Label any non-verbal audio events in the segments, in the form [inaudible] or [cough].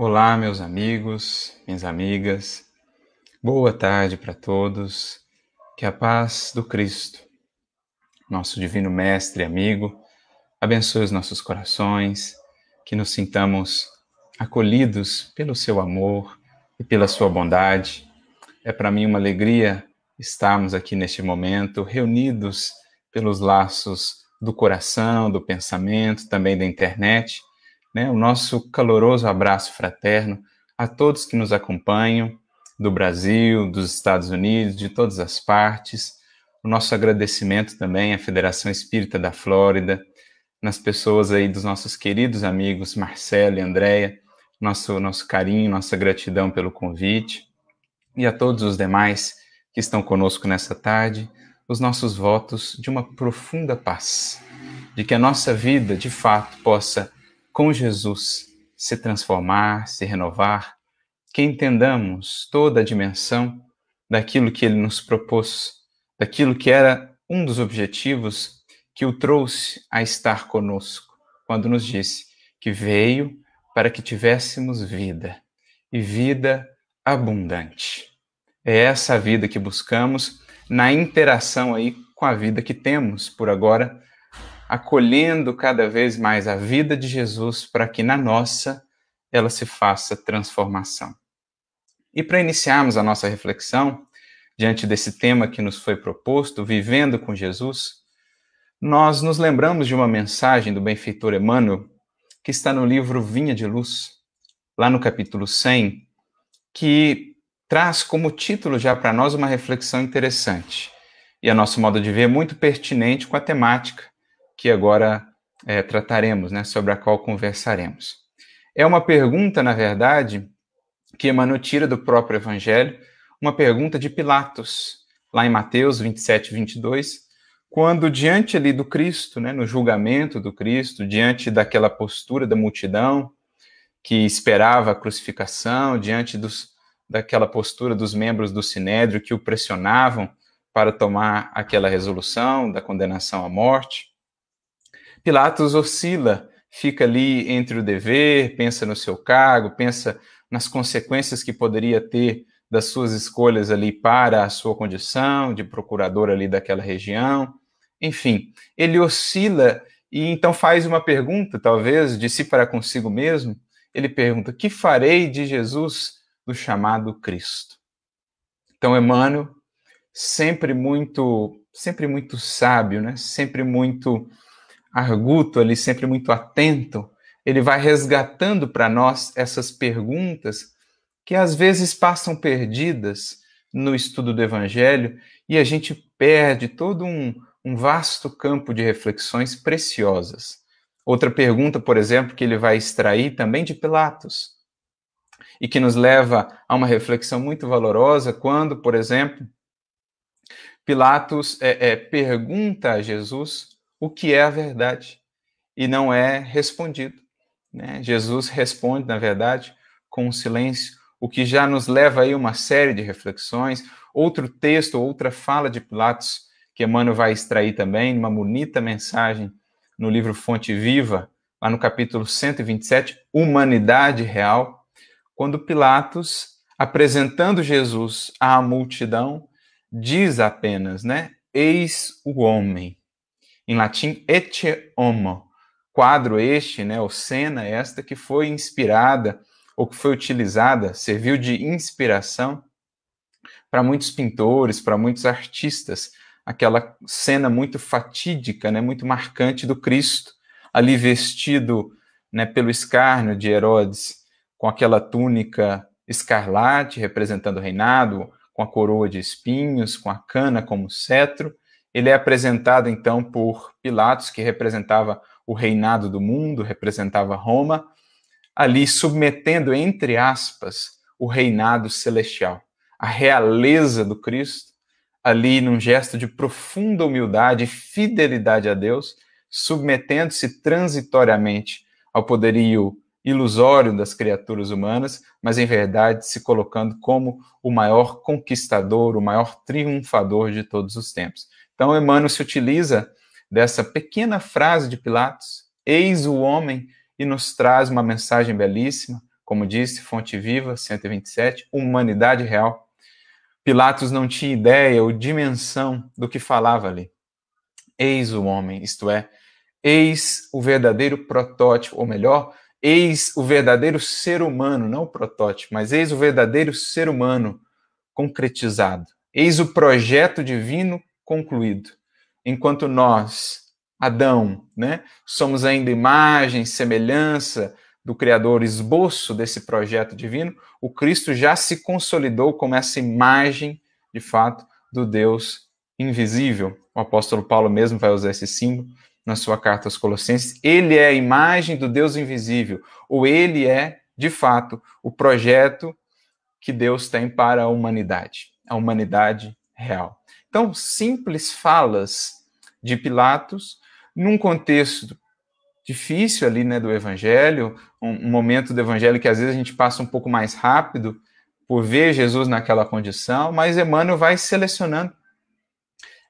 Olá, meus amigos, minhas amigas. Boa tarde para todos. Que a paz do Cristo, nosso divino mestre e amigo, abençoe os nossos corações, que nos sintamos acolhidos pelo seu amor e pela sua bondade. É para mim uma alegria estarmos aqui neste momento reunidos pelos laços do coração, do pensamento, também da internet né, o nosso caloroso abraço fraterno a todos que nos acompanham, do Brasil, dos Estados Unidos, de todas as partes. O nosso agradecimento também à Federação Espírita da Flórida, nas pessoas aí dos nossos queridos amigos Marcelo e Andréia, nosso, nosso carinho, nossa gratidão pelo convite, e a todos os demais que estão conosco nessa tarde, os nossos votos de uma profunda paz, de que a nossa vida, de fato, possa com Jesus se transformar, se renovar, que entendamos toda a dimensão daquilo que ele nos propôs, daquilo que era um dos objetivos que o trouxe a estar conosco, quando nos disse que veio para que tivéssemos vida e vida abundante. É essa vida que buscamos na interação aí com a vida que temos por agora acolhendo cada vez mais a vida de Jesus para que na nossa ela se faça transformação. E para iniciarmos a nossa reflexão, diante desse tema que nos foi proposto, Vivendo com Jesus, nós nos lembramos de uma mensagem do benfeitor Emmanuel, que está no livro Vinha de Luz, lá no capítulo 100, que traz como título já para nós uma reflexão interessante e a nosso modo de ver muito pertinente com a temática que agora é, trataremos, né, sobre a qual conversaremos. É uma pergunta, na verdade, que Emmanuel tira do próprio Evangelho, uma pergunta de Pilatos, lá em Mateus 27, 22, quando diante ali do Cristo, né, no julgamento do Cristo, diante daquela postura da multidão que esperava a crucificação, diante dos, daquela postura dos membros do Sinédrio que o pressionavam para tomar aquela resolução da condenação à morte, Pilatos oscila, fica ali entre o dever, pensa no seu cargo, pensa nas consequências que poderia ter das suas escolhas ali para a sua condição de procurador ali daquela região. Enfim, ele oscila e então faz uma pergunta, talvez, de si para consigo mesmo. Ele pergunta: "Que farei de Jesus do chamado Cristo?" Então, Emmanuel, sempre muito, sempre muito sábio, né? Sempre muito arguto ali, sempre muito atento, ele vai resgatando para nós essas perguntas que às vezes passam perdidas no estudo do Evangelho e a gente perde todo um, um vasto campo de reflexões preciosas. Outra pergunta, por exemplo, que ele vai extrair também de Pilatos e que nos leva a uma reflexão muito valorosa quando, por exemplo, Pilatos é, é, pergunta a Jesus o que é a verdade e não é respondido. Né? Jesus responde, na verdade, com o silêncio, o que já nos leva aí uma série de reflexões. Outro texto, outra fala de Pilatos, que Emmanuel vai extrair também, uma bonita mensagem no livro Fonte Viva, lá no capítulo 127, Humanidade Real, quando Pilatos, apresentando Jesus à multidão, diz apenas, né? Eis o homem em latim ecce homo. Quadro este, né, ou cena esta que foi inspirada ou que foi utilizada, serviu de inspiração para muitos pintores, para muitos artistas, aquela cena muito fatídica, né, muito marcante do Cristo, ali vestido né, pelo escárnio de Herodes, com aquela túnica escarlate representando o reinado, com a coroa de espinhos, com a cana como cetro, ele é apresentado então por Pilatos, que representava o reinado do mundo, representava Roma, ali submetendo, entre aspas, o reinado celestial, a realeza do Cristo, ali num gesto de profunda humildade e fidelidade a Deus, submetendo-se transitoriamente ao poderio ilusório das criaturas humanas, mas em verdade se colocando como o maior conquistador, o maior triunfador de todos os tempos. Então, Emmanuel se utiliza dessa pequena frase de Pilatos, eis o homem, e nos traz uma mensagem belíssima, como disse, Fonte Viva, 127, humanidade real. Pilatos não tinha ideia ou dimensão do que falava ali. Eis o homem, isto é, eis o verdadeiro protótipo, ou melhor, eis o verdadeiro ser humano, não o protótipo, mas eis o verdadeiro ser humano concretizado. Eis o projeto divino concluído. Enquanto nós, Adão, né, somos ainda imagem, semelhança do Criador, esboço desse projeto divino, o Cristo já se consolidou como essa imagem, de fato, do Deus invisível. O apóstolo Paulo mesmo vai usar esse símbolo na sua carta aos Colossenses. Ele é a imagem do Deus invisível, ou ele é, de fato, o projeto que Deus tem para a humanidade, a humanidade real. Então, simples falas de Pilatos, num contexto difícil ali, né, do evangelho, um, um momento do evangelho que às vezes a gente passa um pouco mais rápido por ver Jesus naquela condição, mas Emmanuel vai selecionando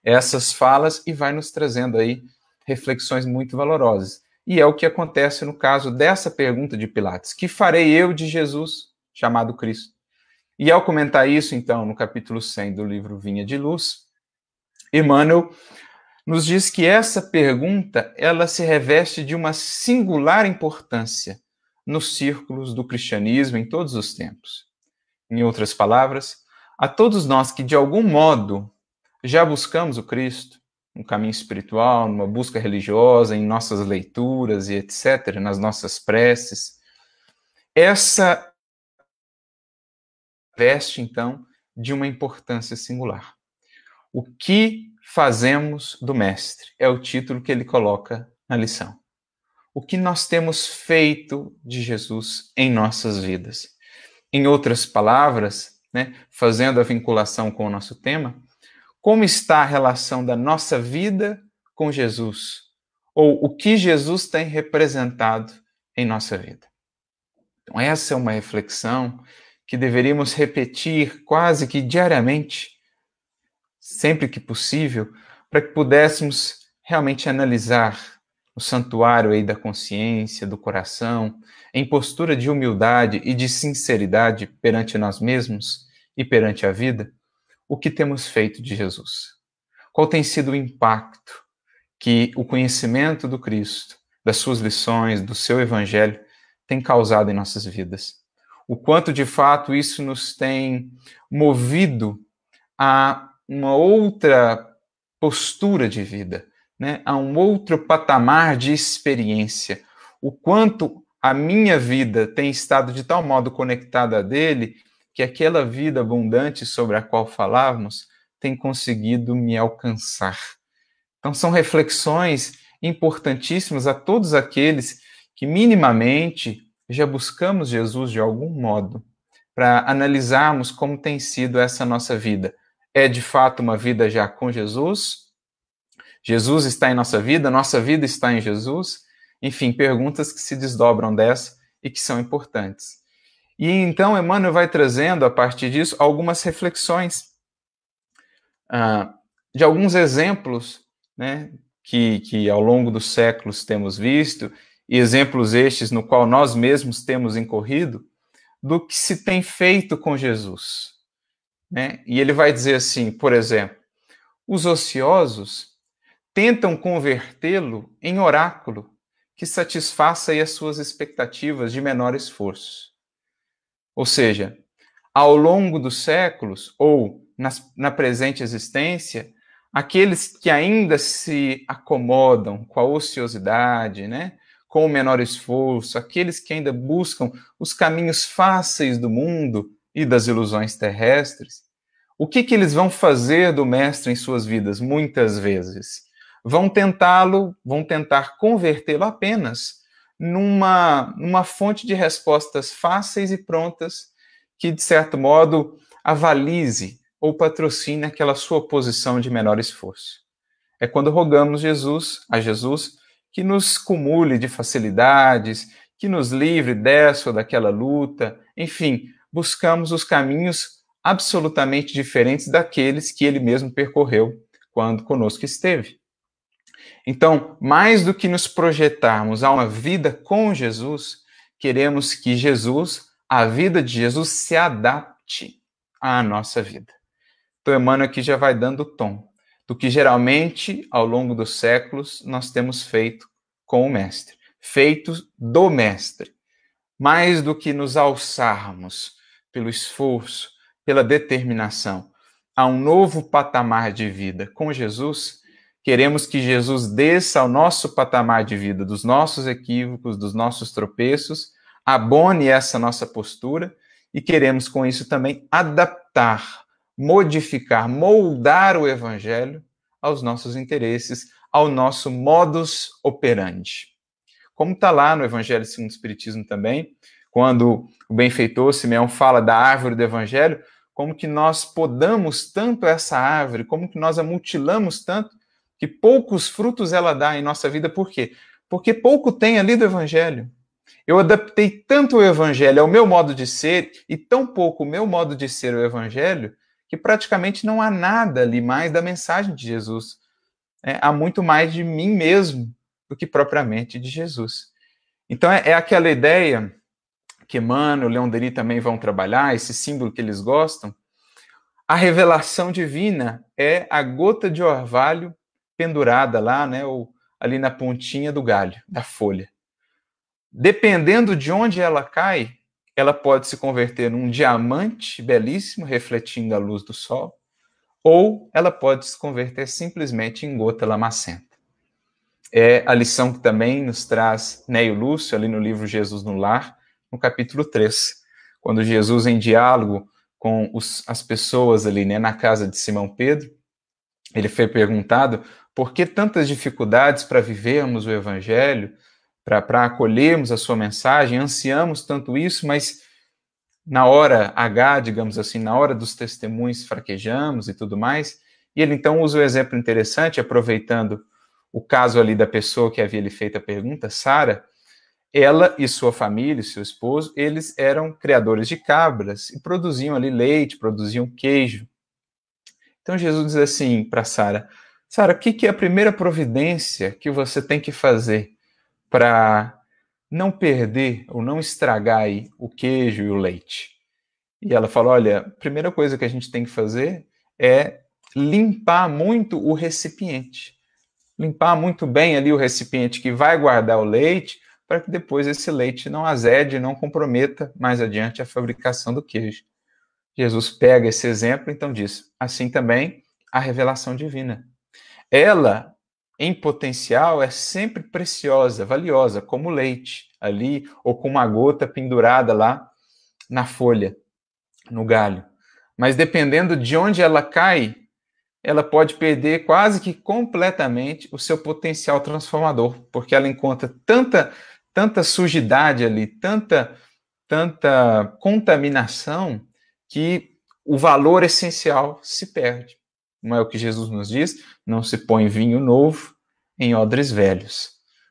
essas falas e vai nos trazendo aí reflexões muito valorosas. E é o que acontece no caso dessa pergunta de Pilatos: Que farei eu de Jesus, chamado Cristo? E ao comentar isso, então, no capítulo 100 do livro Vinha de Luz, Emmanuel nos diz que essa pergunta ela se reveste de uma singular importância nos círculos do cristianismo em todos os tempos. Em outras palavras, a todos nós que de algum modo já buscamos o Cristo, um caminho espiritual, numa busca religiosa, em nossas leituras e etc., nas nossas preces, essa veste, então, de uma importância singular. O que fazemos do Mestre é o título que ele coloca na lição. O que nós temos feito de Jesus em nossas vidas. Em outras palavras, né, fazendo a vinculação com o nosso tema, como está a relação da nossa vida com Jesus? Ou o que Jesus tem representado em nossa vida? Então, essa é uma reflexão que deveríamos repetir quase que diariamente, sempre que possível, para que pudéssemos realmente analisar o santuário aí da consciência, do coração, em postura de humildade e de sinceridade perante nós mesmos e perante a vida, o que temos feito de Jesus? Qual tem sido o impacto que o conhecimento do Cristo, das suas lições, do seu evangelho, tem causado em nossas vidas? O quanto de fato isso nos tem movido a uma outra postura de vida, né? a um outro patamar de experiência. O quanto a minha vida tem estado de tal modo conectada a dele que aquela vida abundante sobre a qual falávamos tem conseguido me alcançar. Então, são reflexões importantíssimas a todos aqueles que minimamente já buscamos Jesus de algum modo, para analisarmos como tem sido essa nossa vida. É de fato uma vida já com Jesus? Jesus está em nossa vida, nossa vida está em Jesus? Enfim, perguntas que se desdobram dessa e que são importantes. E então Emmanuel vai trazendo, a partir disso, algumas reflexões uh, de alguns exemplos né, que, que ao longo dos séculos temos visto, e exemplos estes no qual nós mesmos temos incorrido, do que se tem feito com Jesus. Né? E ele vai dizer assim, por exemplo, os ociosos tentam convertê-lo em oráculo que satisfaça as suas expectativas de menor esforço. Ou seja, ao longo dos séculos, ou nas, na presente existência, aqueles que ainda se acomodam com a ociosidade, né, com o menor esforço, aqueles que ainda buscam os caminhos fáceis do mundo e das ilusões terrestres, o que, que eles vão fazer do mestre em suas vidas? Muitas vezes vão tentá-lo, vão tentar convertê-lo apenas numa, numa fonte de respostas fáceis e prontas que, de certo modo, avalize ou patrocine aquela sua posição de menor esforço. É quando rogamos Jesus, a Jesus que nos cumule de facilidades, que nos livre dessa ou daquela luta, enfim, buscamos os caminhos absolutamente diferentes daqueles que ele mesmo percorreu quando conosco esteve. Então, mais do que nos projetarmos a uma vida com Jesus, queremos que Jesus a vida de Jesus se adapte à nossa vida. Então, Emmanuel aqui já vai dando o tom do que geralmente, ao longo dos séculos, nós temos feito com o Mestre, feito do Mestre. Mais do que nos alçarmos pelo esforço, pela determinação a um novo patamar de vida com Jesus, queremos que Jesus desça ao nosso patamar de vida, dos nossos equívocos, dos nossos tropeços, abone essa nossa postura e queremos com isso também adaptar modificar, moldar o evangelho aos nossos interesses, ao nosso modus operandi. Como está lá no Evangelho segundo o Espiritismo também, quando o benfeitor Simeão fala da árvore do Evangelho, como que nós podamos tanto essa árvore, como que nós a mutilamos tanto, que poucos frutos ela dá em nossa vida, por quê? Porque pouco tem ali do Evangelho. Eu adaptei tanto o Evangelho ao meu modo de ser e tão pouco o meu modo de ser o Evangelho, que praticamente não há nada ali mais da mensagem de Jesus. É, há muito mais de mim mesmo do que propriamente de Jesus. Então é, é aquela ideia que Emmanuel, Leon Denis também vão trabalhar, esse símbolo que eles gostam. A revelação divina é a gota de orvalho pendurada lá, né, ou ali na pontinha do galho, da folha. Dependendo de onde ela cai, ela pode se converter num diamante belíssimo, refletindo a luz do sol, ou ela pode se converter simplesmente em gota lamacenta. É a lição que também nos traz Neio Lúcio, ali no livro Jesus no Lar, no capítulo 3, quando Jesus, em diálogo com os, as pessoas ali né, na casa de Simão Pedro, ele foi perguntado por que tantas dificuldades para vivermos o Evangelho, para acolhermos a sua mensagem, ansiamos tanto isso, mas na hora H, digamos assim, na hora dos testemunhos fraquejamos e tudo mais. E ele então usa o um exemplo interessante, aproveitando o caso ali da pessoa que havia lhe feito a pergunta, Sara, ela e sua família, seu esposo, eles eram criadores de cabras e produziam ali leite, produziam queijo. Então Jesus diz assim para Sara: Sara, o que, que é a primeira providência que você tem que fazer para não perder ou não estragar aí o queijo e o leite. E ela falou: olha, a primeira coisa que a gente tem que fazer é limpar muito o recipiente. Limpar muito bem ali o recipiente que vai guardar o leite, para que depois esse leite não azede, não comprometa mais adiante a fabricação do queijo. Jesus pega esse exemplo, então diz: assim também a revelação divina. Ela em potencial é sempre preciosa, valiosa, como leite ali, ou com uma gota pendurada lá na folha, no galho. Mas dependendo de onde ela cai, ela pode perder quase que completamente o seu potencial transformador, porque ela encontra tanta, tanta sujidade ali, tanta, tanta contaminação, que o valor essencial se perde. Não é o que Jesus nos diz? Não se põe vinho novo em odres velhos.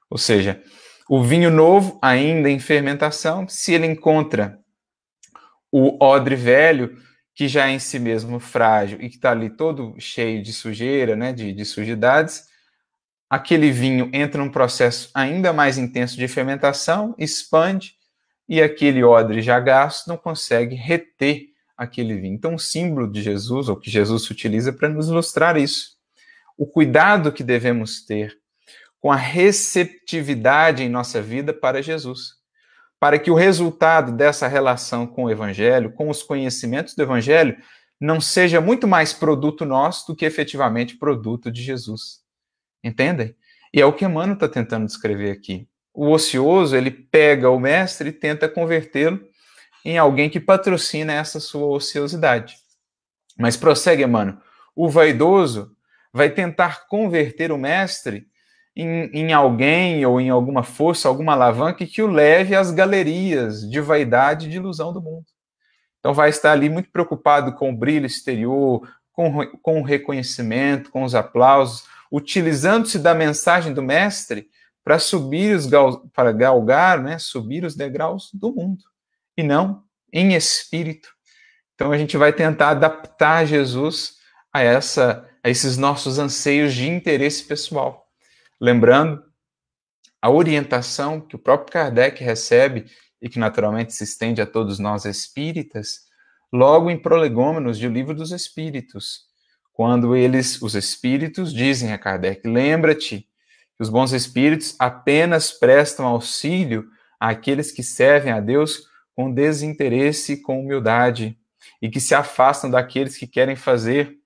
Ou seja, o vinho novo, ainda em fermentação, se ele encontra o odre velho, que já é em si mesmo frágil e que está ali todo cheio de sujeira, né, de, de sujidades, aquele vinho entra num processo ainda mais intenso de fermentação, expande, e aquele odre já gasto não consegue reter aquele vinho. Então, o símbolo de Jesus, ou que Jesus utiliza para nos ilustrar isso. O cuidado que devemos ter com a receptividade em nossa vida para Jesus, para que o resultado dessa relação com o Evangelho, com os conhecimentos do Evangelho, não seja muito mais produto nosso do que efetivamente produto de Jesus. Entendem? E é o que Emmanuel está tentando descrever aqui. O ocioso, ele pega o mestre e tenta convertê-lo em alguém que patrocina essa sua ociosidade. Mas prossegue, mano. O vaidoso vai tentar converter o mestre em, em, alguém ou em alguma força, alguma alavanca que o leve às galerias de vaidade e de ilusão do mundo. Então vai estar ali muito preocupado com o brilho exterior, com, com o reconhecimento, com os aplausos, utilizando-se da mensagem do mestre para subir os para galgar, né, subir os degraus do mundo e não em espírito. Então a gente vai tentar adaptar Jesus a essa a esses nossos anseios de interesse pessoal. Lembrando a orientação que o próprio Kardec recebe e que naturalmente se estende a todos nós espíritas, logo em Prolegômenos de O Livro dos Espíritos, quando eles, os espíritos, dizem a Kardec: lembra-te que os bons espíritos apenas prestam auxílio àqueles que servem a Deus com desinteresse e com humildade, e que se afastam daqueles que querem fazer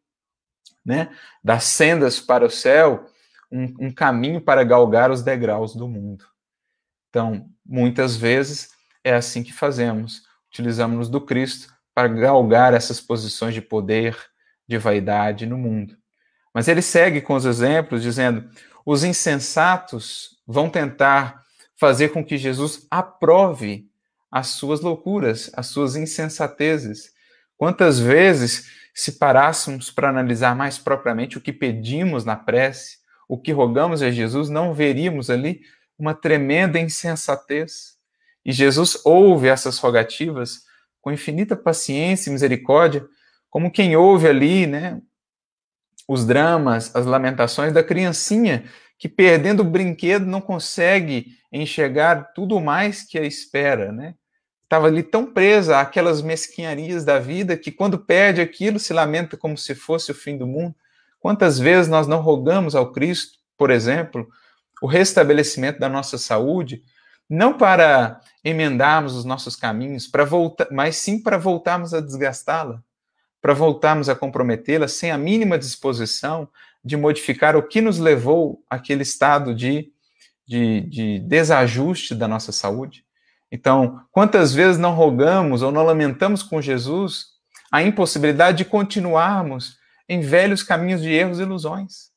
né, das sendas para o céu um, um caminho para galgar os degraus do mundo. Então, muitas vezes é assim que fazemos, utilizamos-nos do Cristo para galgar essas posições de poder, de vaidade no mundo. Mas ele segue com os exemplos, dizendo: os insensatos vão tentar fazer com que Jesus aprove as suas loucuras, as suas insensatezes. Quantas vezes, se parássemos para analisar mais propriamente o que pedimos na prece, o que rogamos a Jesus, não veríamos ali uma tremenda insensatez. E Jesus ouve essas rogativas com infinita paciência e misericórdia, como quem ouve ali, né, os dramas, as lamentações da criancinha que perdendo o brinquedo não consegue enxergar tudo mais que a espera, né? Estava ali tão presa àquelas mesquinharias da vida que quando perde aquilo se lamenta como se fosse o fim do mundo. Quantas vezes nós não rogamos ao Cristo, por exemplo, o restabelecimento da nossa saúde, não para emendarmos os nossos caminhos, para voltar, mas sim para voltarmos a desgastá-la, para voltarmos a comprometê-la sem a mínima disposição de modificar o que nos levou àquele estado de, de, de desajuste da nossa saúde. Então, quantas vezes não rogamos ou não lamentamos com Jesus a impossibilidade de continuarmos em velhos caminhos de erros e ilusões.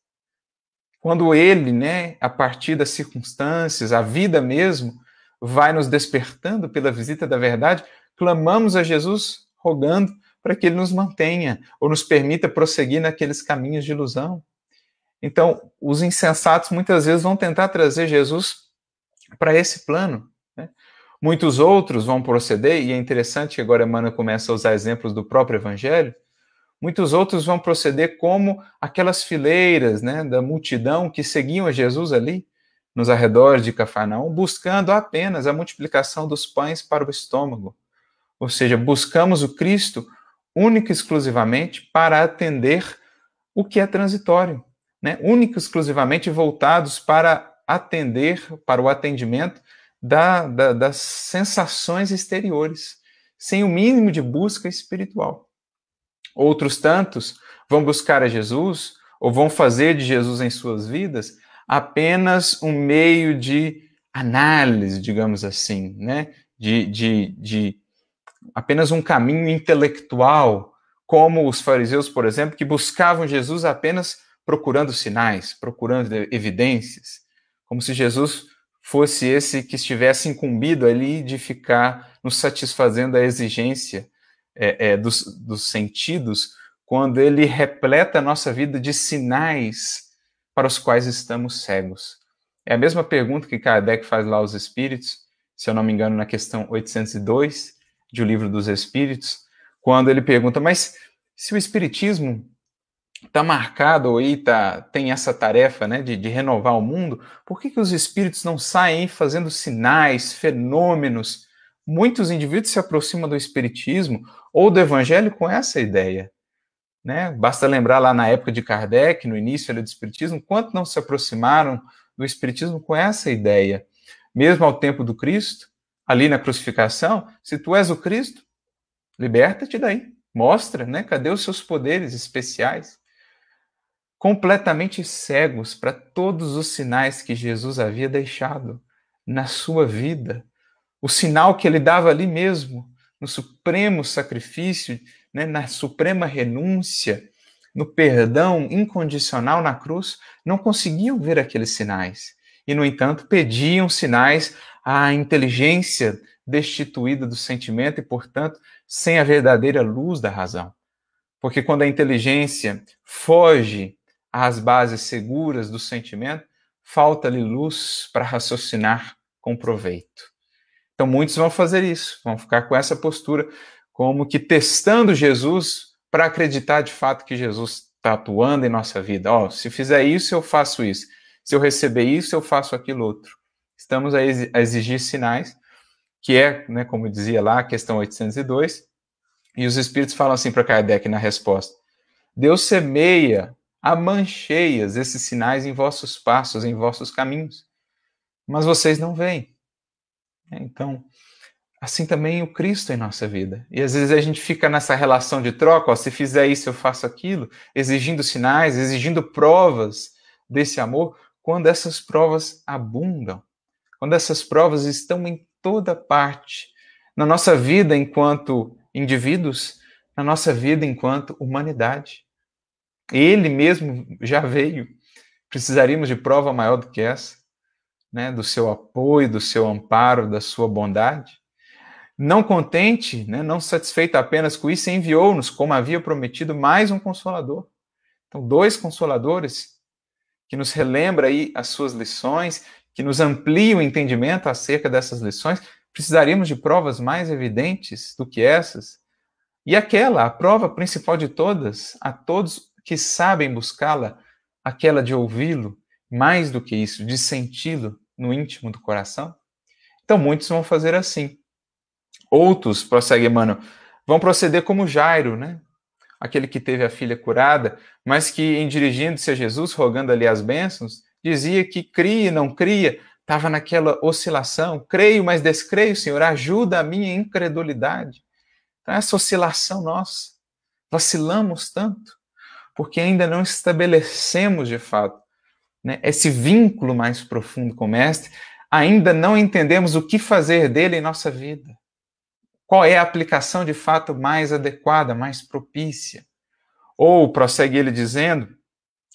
Quando ele, né, a partir das circunstâncias, a vida mesmo, vai nos despertando pela visita da verdade, clamamos a Jesus rogando para que ele nos mantenha ou nos permita prosseguir naqueles caminhos de ilusão. Então, os insensatos muitas vezes vão tentar trazer Jesus para esse plano. Né? Muitos outros vão proceder, e é interessante que agora Emmanuel começa a usar exemplos do próprio Evangelho, Muitos outros vão proceder como aquelas fileiras né, da multidão que seguiam a Jesus ali, nos arredores de Cafarnaum, buscando apenas a multiplicação dos pães para o estômago. Ou seja, buscamos o Cristo único e exclusivamente para atender o que é transitório, né? único e exclusivamente voltados para atender, para o atendimento da, da, das sensações exteriores, sem o mínimo de busca espiritual. Outros tantos vão buscar a Jesus ou vão fazer de Jesus em suas vidas apenas um meio de análise, digamos assim, né? de, de, de apenas um caminho intelectual, como os fariseus, por exemplo, que buscavam Jesus apenas procurando sinais, procurando evidências, como se Jesus fosse esse que estivesse incumbido ali de ficar nos satisfazendo a exigência é, é, dos, dos sentidos, quando ele repleta a nossa vida de sinais para os quais estamos cegos. É a mesma pergunta que Kardec faz lá aos Espíritos, se eu não me engano, na questão 802 de O Livro dos Espíritos, quando ele pergunta: mas se o Espiritismo está marcado ou tá, tem essa tarefa né, de, de, renovar o mundo, por que, que os espíritos não saem fazendo sinais, fenômenos, muitos indivíduos se aproximam do espiritismo ou do evangelho com essa ideia. Né? Basta lembrar lá na época de Kardec, no início do espiritismo, quanto não se aproximaram do espiritismo com essa ideia. Mesmo ao tempo do Cristo, ali na crucificação, se tu és o Cristo, liberta-te daí. Mostra, né? Cadê os seus poderes especiais? Completamente cegos para todos os sinais que Jesus havia deixado na sua vida, o sinal que ele dava ali mesmo, no supremo sacrifício, né, na suprema renúncia, no perdão incondicional na cruz, não conseguiam ver aqueles sinais. E, no entanto, pediam sinais à inteligência destituída do sentimento e, portanto, sem a verdadeira luz da razão. Porque quando a inteligência foge às bases seguras do sentimento, falta-lhe luz para raciocinar com proveito. Então, muitos vão fazer isso, vão ficar com essa postura, como que testando Jesus para acreditar de fato que Jesus está atuando em nossa vida. Ó, oh, se fizer isso, eu faço isso. Se eu receber isso, eu faço aquilo outro. Estamos a exigir sinais que é, né, como dizia lá, a questão 802, e os espíritos falam assim para Kardec na resposta: Deus semeia a mancheias esses sinais em vossos passos, em vossos caminhos, mas vocês não veem. Então, assim também o Cristo em nossa vida. E às vezes a gente fica nessa relação de troca, ó, se fizer isso eu faço aquilo, exigindo sinais, exigindo provas desse amor, quando essas provas abundam, quando essas provas estão em toda parte, na nossa vida enquanto indivíduos, na nossa vida enquanto humanidade. Ele mesmo já veio. Precisaríamos de prova maior do que essa, né? Do seu apoio, do seu amparo, da sua bondade. Não contente, né, não satisfeito apenas com isso, enviou-nos, como havia prometido, mais um consolador. Então, dois consoladores que nos relembra aí as suas lições, que nos amplia o entendimento acerca dessas lições. Precisaríamos de provas mais evidentes do que essas. E aquela, a prova principal de todas, a todos que sabem buscá-la, aquela de ouvi-lo, mais do que isso, de senti-lo no íntimo do coração? Então, muitos vão fazer assim. Outros, prossegue Emmanuel, vão proceder como Jairo, né? Aquele que teve a filha curada, mas que, em dirigindo-se a Jesus, rogando ali as bênçãos, dizia que cria e não cria, estava naquela oscilação. Creio, mas descreio, Senhor, ajuda a minha incredulidade. Então, essa oscilação nossa, vacilamos tanto, porque ainda não estabelecemos de fato né, esse vínculo mais profundo com o Mestre, ainda não entendemos o que fazer dele em nossa vida. Qual é a aplicação de fato mais adequada, mais propícia? Ou, prossegue ele dizendo,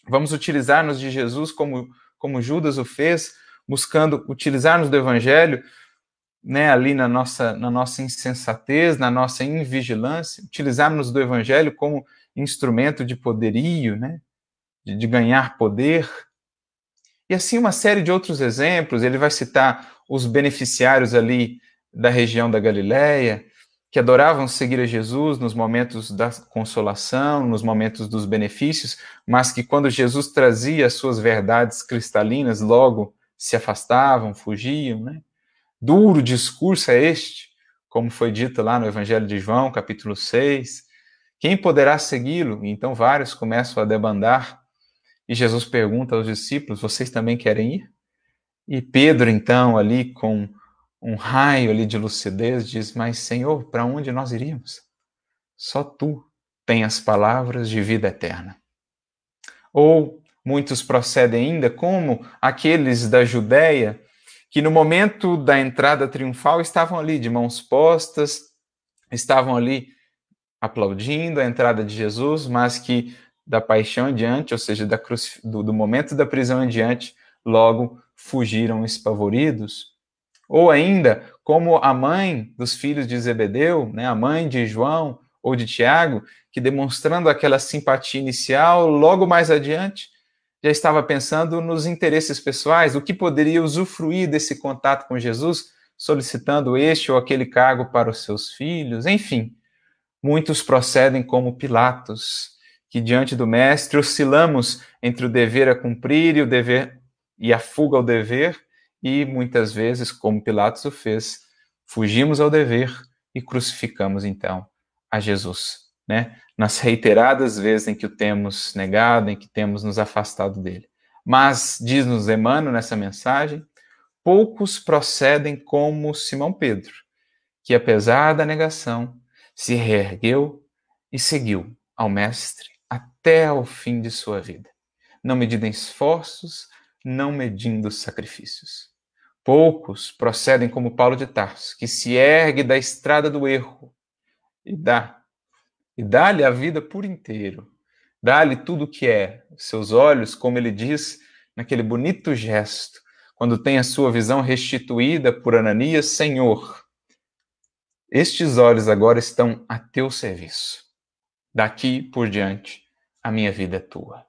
vamos utilizar-nos de Jesus como, como Judas o fez, buscando utilizar-nos do Evangelho né, ali na nossa, na nossa insensatez, na nossa invigilância, utilizarmos do Evangelho como instrumento de poderio, né, de, de ganhar poder. E assim uma série de outros exemplos, ele vai citar os beneficiários ali da região da Galileia, que adoravam seguir a Jesus nos momentos da consolação, nos momentos dos benefícios, mas que quando Jesus trazia as suas verdades cristalinas, logo se afastavam, fugiam, né? Duro discurso é este, como foi dito lá no Evangelho de João, capítulo 6. Quem poderá segui-lo? Então vários começam a debandar. E Jesus pergunta aos discípulos: Vocês também querem ir? E Pedro, então, ali com um raio ali de lucidez, diz: Mas, Senhor, para onde nós iríamos? Só tu tens as palavras de vida eterna. Ou muitos procedem ainda como aqueles da Judéia que no momento da entrada triunfal estavam ali de mãos postas, estavam ali aplaudindo a entrada de Jesus, mas que da paixão em diante, ou seja, do, do momento da prisão em diante, logo fugiram espavoridos. Ou ainda, como a mãe dos filhos de Zebedeu, né, a mãe de João ou de Tiago, que demonstrando aquela simpatia inicial, logo mais adiante, já estava pensando nos interesses pessoais, o que poderia usufruir desse contato com Jesus, solicitando este ou aquele cargo para os seus filhos, enfim. Muitos procedem como Pilatos, que diante do mestre oscilamos entre o dever a cumprir e o dever e a fuga ao dever, e muitas vezes, como Pilatos o fez, fugimos ao dever e crucificamos então a Jesus, né? nas reiteradas vezes em que o temos negado, em que temos nos afastado dele. Mas, diz-nos Emmanuel nessa mensagem, poucos procedem como Simão Pedro, que apesar da negação, se reergueu e seguiu ao Mestre até ao fim de sua vida, não medindo esforços, não medindo sacrifícios. Poucos procedem como Paulo de Tarso, que se ergue da estrada do erro e dá e dá-lhe a vida por inteiro. Dá-lhe tudo o que é. Seus olhos, como ele diz naquele bonito gesto, quando tem a sua visão restituída por Ananias, Senhor, estes olhos agora estão a teu serviço. Daqui por diante, a minha vida é tua.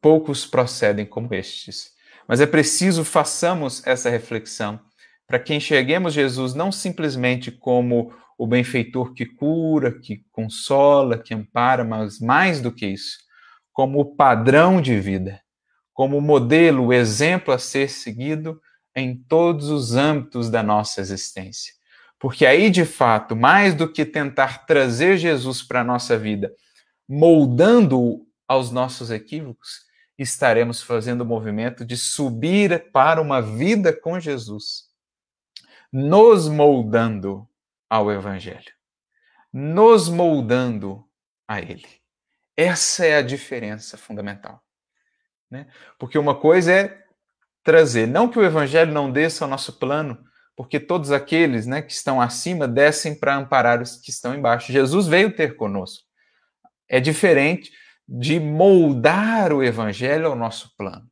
Poucos procedem como estes, mas é preciso façamos essa reflexão para que enxerguemos Jesus não simplesmente como o benfeitor que cura, que consola, que ampara, mas mais do que isso, como o padrão de vida, como o modelo, o exemplo a ser seguido em todos os âmbitos da nossa existência. Porque aí, de fato, mais do que tentar trazer Jesus para a nossa vida, moldando-o aos nossos equívocos, estaremos fazendo o movimento de subir para uma vida com Jesus, nos moldando ao Evangelho, nos moldando a Ele. Essa é a diferença fundamental. Né? Porque uma coisa é trazer, não que o Evangelho não desça ao nosso plano, porque todos aqueles né, que estão acima descem para amparar os que estão embaixo. Jesus veio ter conosco. É diferente de moldar o evangelho ao nosso plano.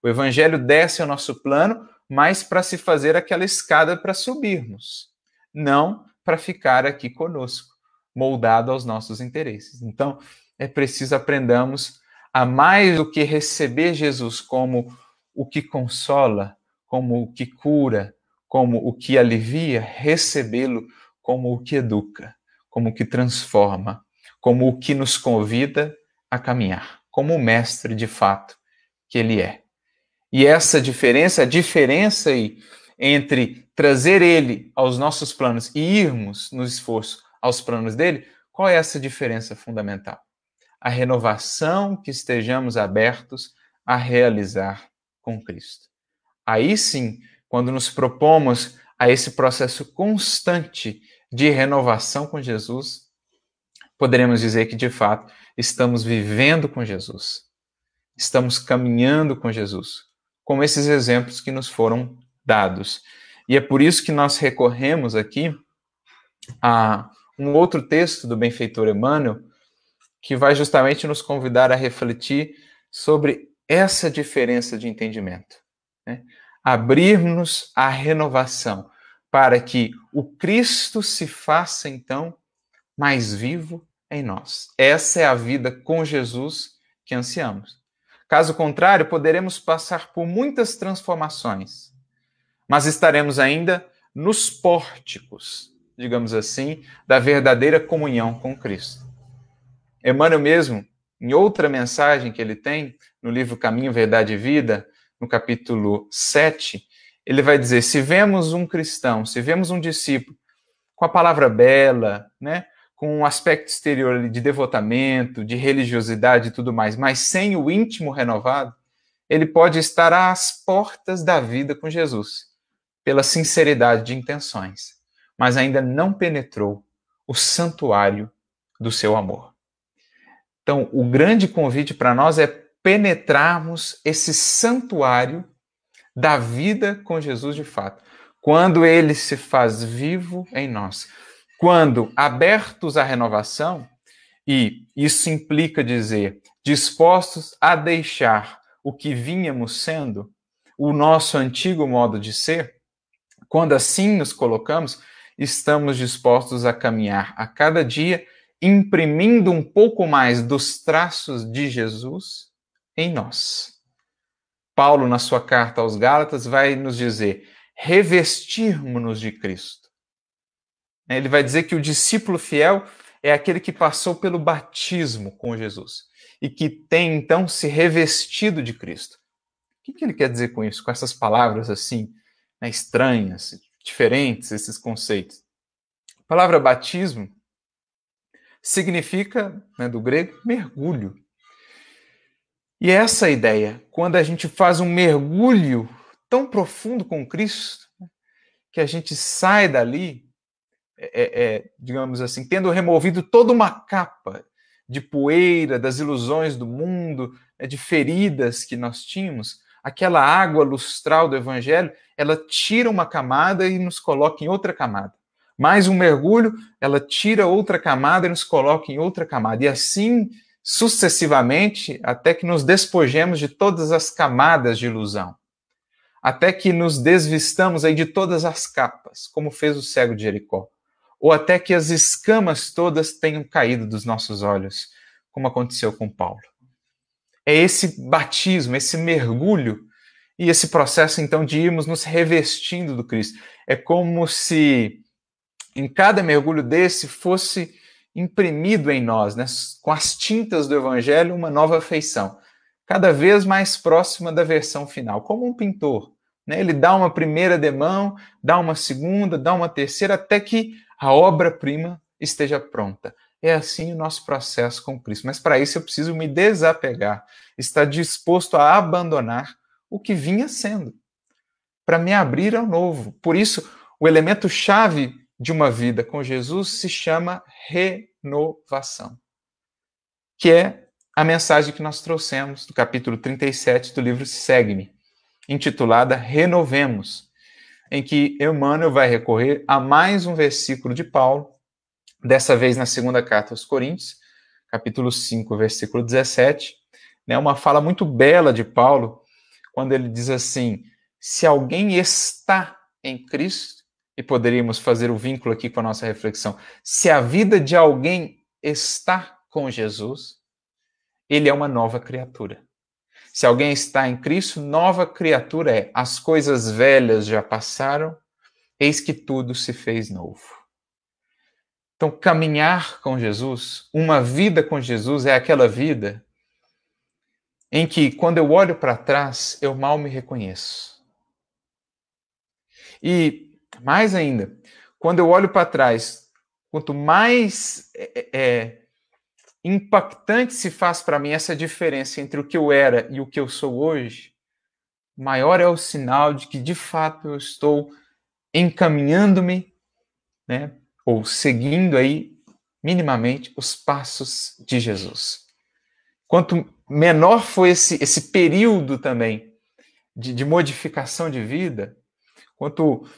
O evangelho desce ao nosso plano, mas para se fazer aquela escada para subirmos, não para ficar aqui conosco, moldado aos nossos interesses. Então, é preciso aprendamos a mais do que receber Jesus como o que consola, como o que cura, como o que alivia, recebê-lo como o que educa, como o que transforma, como o que nos convida a caminhar, como o mestre de fato que ele é. E essa diferença, a diferença aí entre trazer ele aos nossos planos e irmos no esforço aos planos dele, qual é essa diferença fundamental? A renovação que estejamos abertos a realizar com Cristo. Aí sim, quando nos propomos a esse processo constante de renovação com Jesus, poderemos dizer que de fato estamos vivendo com Jesus, estamos caminhando com Jesus, como esses exemplos que nos foram dados. E é por isso que nós recorremos aqui a um outro texto do benfeitor Emmanuel, que vai justamente nos convidar a refletir sobre essa diferença de entendimento. Né? Abrirmos à renovação, para que o Cristo se faça, então, mais vivo em nós. Essa é a vida com Jesus que ansiamos. Caso contrário, poderemos passar por muitas transformações, mas estaremos ainda nos pórticos, digamos assim, da verdadeira comunhão com Cristo. Emmanuel mesmo, em outra mensagem que ele tem, no livro Caminho, Verdade e Vida, no capítulo 7, ele vai dizer: se vemos um cristão, se vemos um discípulo com a palavra bela, né, com um aspecto exterior de devotamento, de religiosidade e tudo mais, mas sem o íntimo renovado, ele pode estar às portas da vida com Jesus, pela sinceridade de intenções, mas ainda não penetrou o santuário do seu amor. Então, o grande convite para nós é penetrarmos esse santuário da vida com Jesus de fato, quando ele se faz vivo em nós quando abertos à renovação, e isso implica dizer dispostos a deixar o que vínhamos sendo, o nosso antigo modo de ser, quando assim nos colocamos, estamos dispostos a caminhar a cada dia, imprimindo um pouco mais dos traços de Jesus em nós. Paulo, na sua carta aos Gálatas, vai nos dizer: revestirmos-nos de Cristo. Ele vai dizer que o discípulo fiel é aquele que passou pelo batismo com Jesus e que tem então se revestido de Cristo. O que ele quer dizer com isso? Com essas palavras assim, né, estranhas, diferentes, esses conceitos. A palavra batismo significa, né, do grego, mergulho. E é essa ideia, quando a gente faz um mergulho tão profundo com Cristo, né, que a gente sai dali é, é, digamos assim, tendo removido toda uma capa de poeira, das ilusões do mundo, né, de feridas que nós tínhamos, aquela água lustral do Evangelho, ela tira uma camada e nos coloca em outra camada. Mais um mergulho, ela tira outra camada e nos coloca em outra camada. E assim sucessivamente, até que nos despojemos de todas as camadas de ilusão. Até que nos desvistamos aí de todas as capas, como fez o cego de Jericó ou até que as escamas todas tenham caído dos nossos olhos, como aconteceu com Paulo. É esse batismo, esse mergulho e esse processo então de irmos nos revestindo do Cristo. É como se em cada mergulho desse fosse imprimido em nós, né, com as tintas do Evangelho, uma nova feição, cada vez mais próxima da versão final, como um pintor Né? Ele dá uma primeira demão, dá uma segunda, dá uma terceira, até que a obra-prima esteja pronta. É assim o nosso processo com Cristo. Mas para isso eu preciso me desapegar, estar disposto a abandonar o que vinha sendo, para me abrir ao novo. Por isso, o elemento chave de uma vida com Jesus se chama renovação, que é a mensagem que nós trouxemos do capítulo 37 do livro Segue-me, intitulada Renovemos, em que Emmanuel vai recorrer a mais um versículo de Paulo, dessa vez na segunda carta aos Coríntios, capítulo 5, versículo 17, né, uma fala muito bela de Paulo, quando ele diz assim: se alguém está em Cristo, e poderíamos fazer o vínculo aqui com a nossa reflexão, se a vida de alguém está com Jesus, ele é uma nova criatura. Se alguém está em Cristo, nova criatura é. As coisas velhas já passaram, eis que tudo se fez novo. Então, caminhar com Jesus, uma vida com Jesus, é aquela vida em que, quando eu olho para trás, eu mal me reconheço. E, mais ainda, quando eu olho para trás, quanto mais é, é, impactante se faz para mim essa diferença entre o que eu era e o que eu sou hoje, maior é o sinal de que, de fato, eu estou encaminhando-me, né, ou seguindo aí, minimamente, os passos de Jesus. Quanto menor foi esse, esse período também de, de modificação de vida, quanto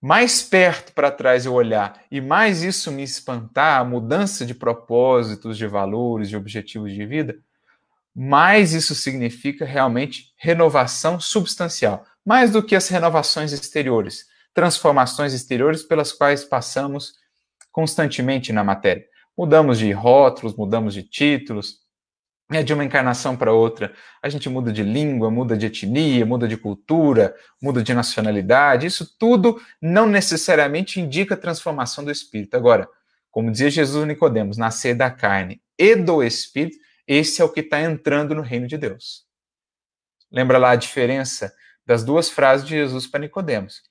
mais perto para trás eu olhar e mais isso me espantar, a mudança de propósitos, de valores, de objetivos de vida, mais isso significa realmente renovação substancial, mais do que as renovações exteriores, transformações exteriores pelas quais passamos constantemente na matéria. Mudamos de rótulos, mudamos de títulos, é de uma encarnação para outra, a gente muda de língua, muda de etnia, muda de cultura, muda de nacionalidade. Isso tudo não necessariamente indica transformação do espírito. Agora, como dizia Jesus Nicodemos, nascer da carne e do espírito, esse é o que está entrando no reino de Deus. Lembra lá a diferença das duas frases de Jesus para Nicodemos.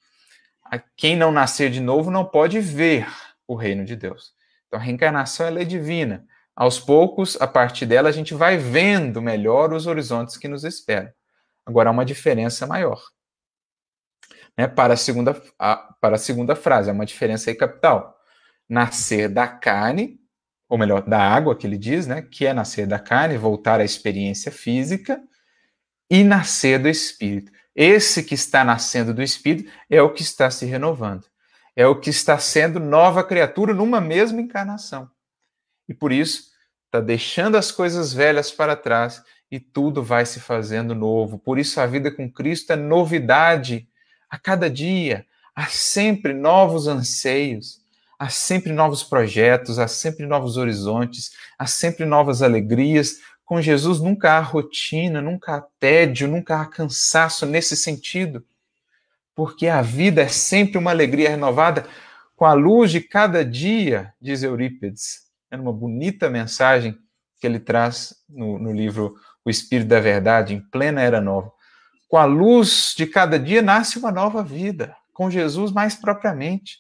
Quem não nascer de novo não pode ver o reino de Deus. Então a reencarnação é lei divina aos poucos, a partir dela, a gente vai vendo melhor os horizontes que nos esperam. Agora, há uma diferença maior. Né? Para, a segunda, a, para a segunda frase, há uma diferença aí capital. Nascer da carne, ou melhor, da água, que ele diz, né? que é nascer da carne, voltar à experiência física, e nascer do espírito. Esse que está nascendo do espírito é o que está se renovando. É o que está sendo nova criatura numa mesma encarnação. E por isso, está deixando as coisas velhas para trás e tudo vai se fazendo novo. Por isso a vida com Cristo é novidade a cada dia. Há sempre novos anseios, há sempre novos projetos, há sempre novos horizontes, há sempre novas alegrias. Com Jesus nunca há rotina, nunca há tédio, nunca há cansaço nesse sentido. Porque a vida é sempre uma alegria renovada com a luz de cada dia, diz Eurípides é uma bonita mensagem que ele traz no, no livro O Espírito da Verdade, em plena Era Nova. Com a luz de cada dia nasce uma nova vida, com Jesus mais propriamente.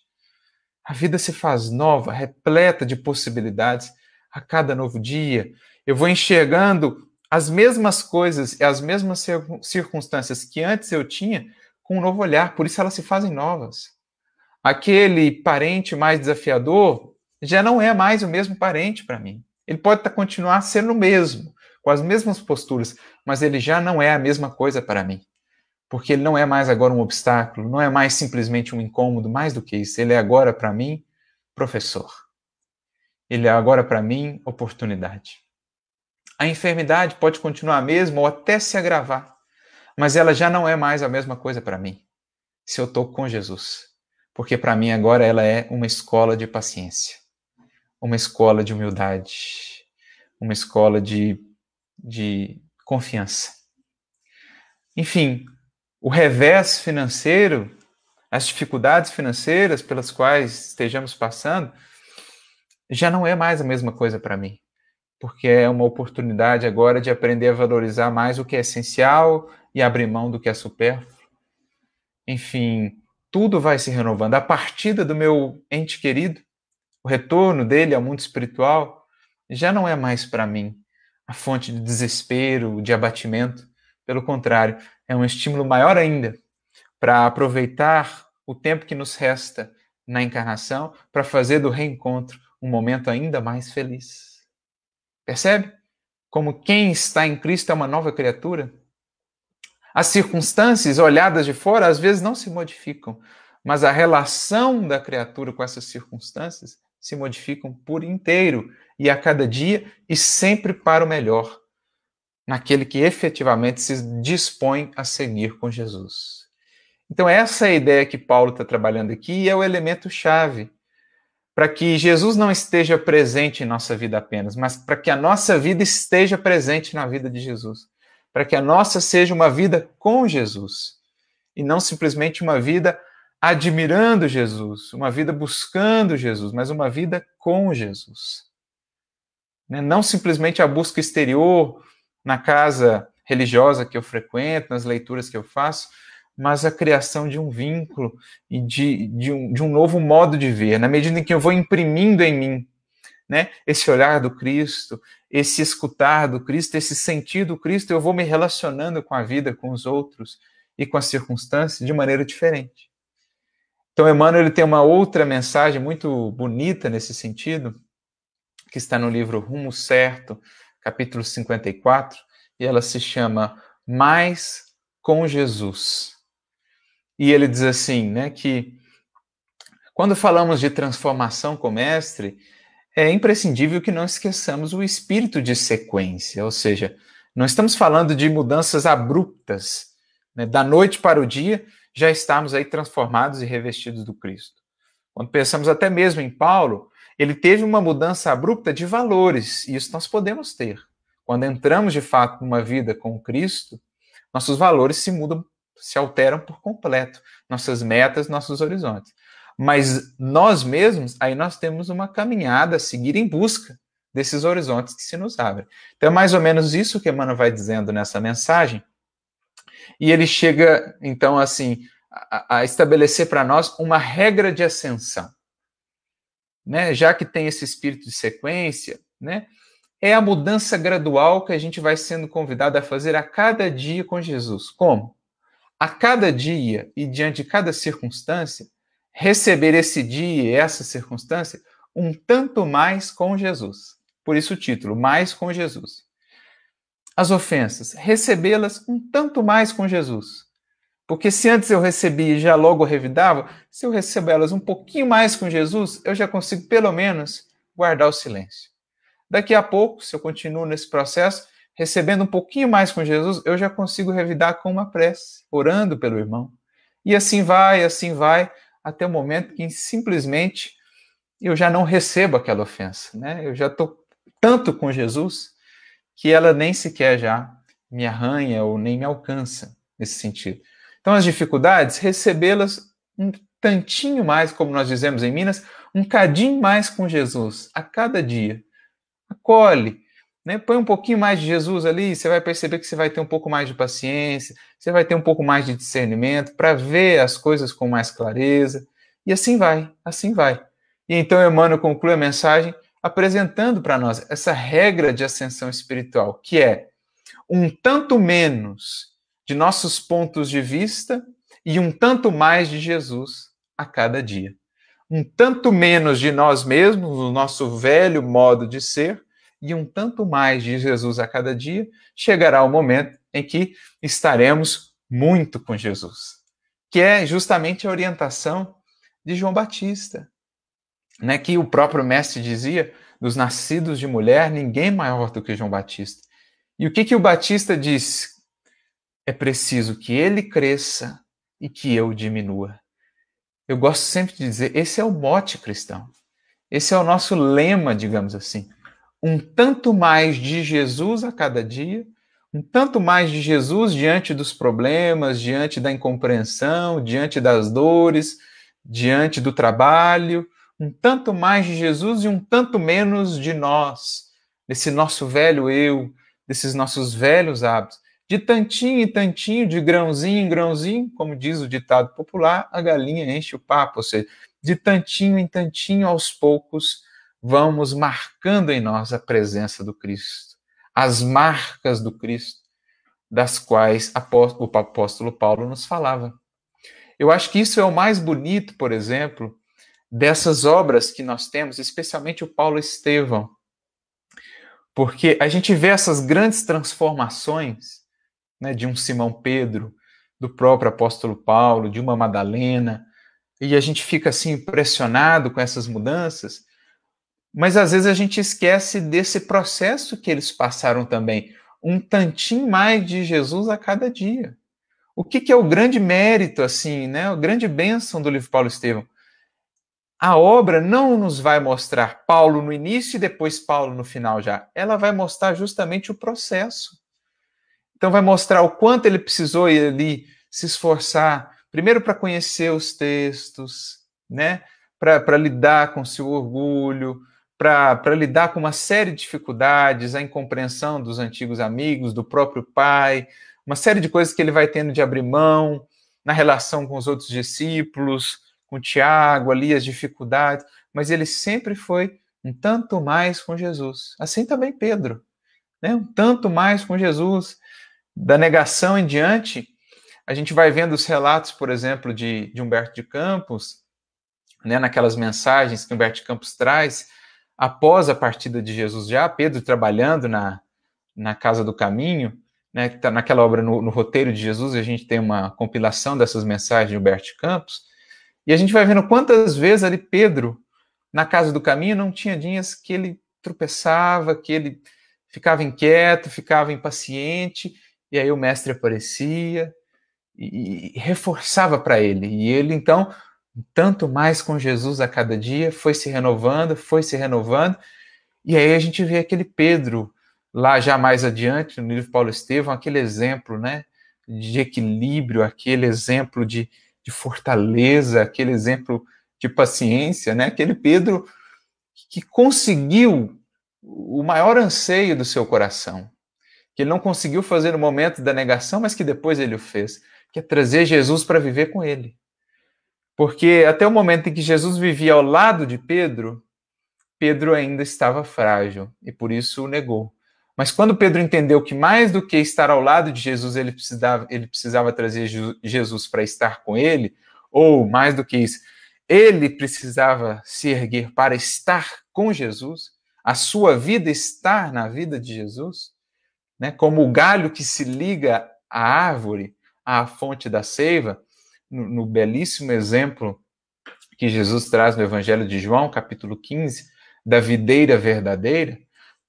A vida se faz nova, repleta de possibilidades a cada novo dia. Eu vou enxergando as mesmas coisas e as mesmas circunstâncias que antes eu tinha com um novo olhar, por isso elas se fazem novas. Aquele parente mais desafiador já não é mais o mesmo parente para mim. Ele pode tá, continuar sendo o mesmo, com as mesmas posturas, mas ele já não é a mesma coisa para mim. Porque ele não é mais agora um obstáculo, não é mais simplesmente um incômodo, mais do que isso. Ele é agora para mim professor. Ele é agora para mim oportunidade. A enfermidade pode continuar a mesma ou até se agravar, mas ela já não é mais a mesma coisa para mim, se eu estou com Jesus. Porque para mim agora ela é uma escola de paciência uma escola de humildade, uma escola de, de confiança. Enfim, o revés financeiro, as dificuldades financeiras pelas quais estejamos passando, já não é mais a mesma coisa para mim, porque é uma oportunidade agora de aprender a valorizar mais o que é essencial e abrir mão do que é supérfluo. enfim, tudo vai se renovando. A partida do meu ente querido, o retorno dele ao mundo espiritual, já não é mais para mim a fonte de desespero, de abatimento. Pelo contrário, é um estímulo maior ainda para aproveitar o tempo que nos resta na encarnação para fazer do reencontro um momento ainda mais feliz. Percebe? Como quem está em Cristo é uma nova criatura? As circunstâncias olhadas de fora às vezes não se modificam, mas a relação da criatura com essas circunstâncias se modificam por inteiro e a cada dia e sempre para o melhor, naquele que efetivamente se dispõe a seguir com Jesus. Então, essa é a ideia que Paulo está trabalhando aqui e é o elemento chave para que Jesus não esteja presente em nossa vida apenas, mas para que a nossa vida esteja presente na vida de Jesus. Para que a nossa seja uma vida com Jesus e não simplesmente uma vida admirando Jesus, uma vida buscando Jesus, mas uma vida com Jesus. Né? Não simplesmente a busca exterior na casa religiosa que eu frequento, nas leituras que eu faço, mas a criação de um vínculo e de, de, um, de um novo modo de ver, na medida em que eu vou imprimindo em mim né, esse olhar do Cristo, esse escutar do Cristo, esse sentir do Cristo, eu vou me relacionando com a vida, com os outros e com as circunstâncias de maneira diferente. Então, Emmanuel ele tem uma outra mensagem muito bonita nesse sentido, que está no livro Rumo Certo, capítulo 54, e ela se chama Mais com Jesus. E ele diz assim, né, que quando falamos de transformação com o mestre, é imprescindível que não esqueçamos o espírito de sequência, ou seja, não estamos falando de mudanças abruptas, né, da noite para o dia, já estamos aí transformados e revestidos do Cristo. Quando pensamos até mesmo em Paulo, ele teve uma mudança abrupta de valores, e isso nós podemos ter. Quando entramos de fato numa vida com Cristo, nossos valores se mudam, se alteram por completo, nossas metas, nossos horizontes. Mas nós mesmos, aí nós temos uma caminhada a seguir em busca desses horizontes que se nos abrem. Então é mais ou menos isso que Emmanuel vai dizendo nessa mensagem, e ele chega, então, assim, a, a estabelecer para nós uma regra de ascensão. Né? Já que tem esse espírito de sequência, né? é a mudança gradual que a gente vai sendo convidado a fazer a cada dia com Jesus. Como? A cada dia e diante de cada circunstância, receber esse dia e essa circunstância um tanto mais com Jesus. Por isso o título, Mais com Jesus as ofensas, recebê-las um tanto mais com Jesus. Porque se antes eu recebia e já logo revidava, se eu recebo elas um pouquinho mais com Jesus, eu já consigo pelo menos guardar o silêncio. Daqui a pouco, se eu continuo nesse processo, recebendo um pouquinho mais com Jesus, eu já consigo revidar com uma prece, orando pelo irmão. E assim vai, assim vai, até o momento que simplesmente eu já não recebo aquela ofensa, né? Eu já estou tanto com Jesus que ela nem sequer já me arranha ou nem me alcança nesse sentido. Então, as dificuldades, recebê-las um tantinho mais, como nós dizemos em Minas, um cadinho mais com Jesus a cada dia. Acolhe, né? põe um pouquinho mais de Jesus ali, você vai perceber que você vai ter um pouco mais de paciência, você vai ter um pouco mais de discernimento para ver as coisas com mais clareza. E assim vai, assim vai. E então Emmanuel conclui a mensagem apresentando para nós essa regra de ascensão espiritual, que é um tanto menos de nossos pontos de vista e um tanto mais de Jesus a cada dia. Um tanto menos de nós mesmos, o nosso velho modo de ser, e um tanto mais de Jesus a cada dia, chegará o momento em que estaremos muito com Jesus, que é justamente a orientação de João Batista, né, que o próprio mestre dizia, dos nascidos de mulher, ninguém maior do que João Batista. E o que, que o Batista diz? É preciso que ele cresça e que eu diminua. Eu gosto sempre de dizer, esse é o mote cristão. Esse é o nosso lema, digamos assim. Um tanto mais de Jesus a cada dia, um tanto mais de Jesus diante dos problemas, diante da incompreensão, diante das dores, diante do trabalho, um tanto mais de Jesus e um tanto menos de nós, desse nosso velho eu, desses nossos velhos hábitos, De tantinho em tantinho, de grãozinho em grãozinho, como diz o ditado popular, a galinha enche o papo. Ou seja, de tantinho em tantinho, aos poucos, vamos marcando em nós a presença do Cristo, as marcas do Cristo, das quais o apóstolo Paulo nos falava. Eu acho que isso é o mais bonito, por exemplo, dessas obras que nós temos, especialmente o Paulo Estevão. Porque a gente vê essas grandes transformações né, de um Simão Pedro, do próprio apóstolo Paulo, de uma Madalena, e a gente fica assim impressionado com essas mudanças, mas às vezes a gente esquece desse processo que eles passaram também, um tantinho mais de Jesus a cada dia. O que, que é o grande mérito, assim, né? A grande bênção do livro Paulo Estevão? A obra não nos vai mostrar Paulo no início e depois Paulo no final já. Ela vai mostrar justamente o processo. Então vai mostrar o quanto ele precisou ali se esforçar, primeiro para conhecer os textos, né? Para lidar com seu orgulho, para lidar com uma série de dificuldades, a incompreensão dos antigos amigos, do próprio pai, uma série de coisas que ele vai tendo de abrir mão na relação com os outros discípulos, com Tiago, ali as dificuldades, mas ele sempre foi um tanto mais com Jesus. Assim também Pedro, né? um tanto mais com Jesus da negação em diante, a gente vai vendo os relatos, por exemplo, de, de Humberto de Campos, né, naquelas mensagens que Humberto de Campos traz, após a partida de Jesus já, Pedro trabalhando na, na Casa do Caminho, né, que está naquela obra no, no, roteiro de Jesus, a gente tem uma compilação dessas mensagens de Humberto de Campos, e a gente vai vendo quantas vezes ali Pedro, na Casa do Caminho, não tinha dias que ele tropeçava, que ele ficava inquieto, ficava impaciente, e aí o mestre aparecia e, e reforçava para ele. E ele, então, tanto mais com Jesus a cada dia, foi se renovando, foi se renovando. E aí a gente vê aquele Pedro lá já mais adiante, no livro Paulo Estevão, aquele exemplo, né, de equilíbrio, aquele exemplo de, de fortaleza, aquele exemplo de paciência, né, aquele Pedro que conseguiu o maior anseio do seu coração, que ele não conseguiu fazer no momento da negação, mas que depois ele o fez, que é trazer Jesus para viver com ele. Porque até o momento em que Jesus vivia ao lado de Pedro, Pedro ainda estava frágil e por isso o negou. Mas quando Pedro entendeu que mais do que estar ao lado de Jesus, ele precisava, ele precisava trazer Jesus para estar com ele, ou mais do que isso, ele precisava se erguer para estar com Jesus, a sua vida estar na vida de Jesus, né? como o galho que se liga à árvore, à fonte da seiva, no, no belíssimo exemplo que Jesus traz no Evangelho de João, capítulo 15, da videira verdadeira,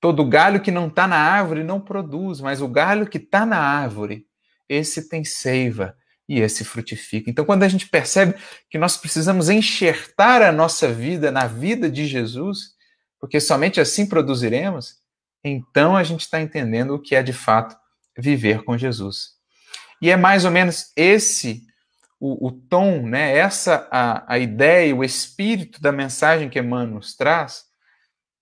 todo galho que não está na árvore não produz, mas o galho que está na árvore, esse tem seiva e esse frutifica. Então, quando a gente percebe que nós precisamos enxertar a nossa vida na vida de Jesus, porque somente assim produziremos, então a gente está entendendo o que é de fato viver com Jesus. E é mais ou menos esse o, o tom, né, essa a, a ideia, o espírito da mensagem que Emmanuel nos traz